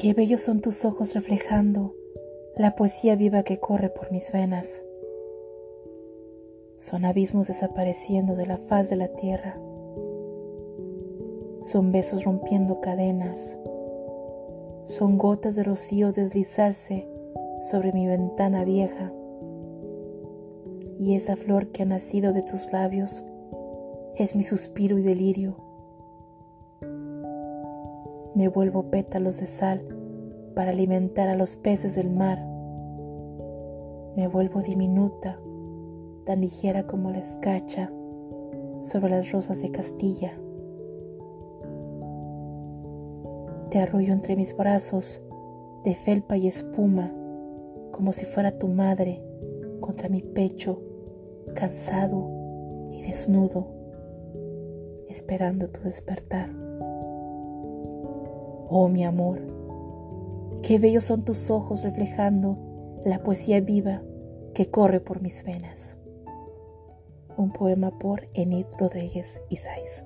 Qué bellos son tus ojos reflejando la poesía viva que corre por mis venas. Son abismos desapareciendo de la faz de la tierra. Son besos rompiendo cadenas. Son gotas de rocío deslizarse sobre mi ventana vieja. Y esa flor que ha nacido de tus labios es mi suspiro y delirio. Me vuelvo pétalos de sal para alimentar a los peces del mar. Me vuelvo diminuta, tan ligera como la escacha sobre las rosas de Castilla. Te arrullo entre mis brazos de felpa y espuma, como si fuera tu madre contra mi pecho, cansado y desnudo, esperando tu despertar. Oh mi amor, qué bellos son tus ojos reflejando la poesía viva que corre por mis venas. Un poema por Enid Rodríguez Isais.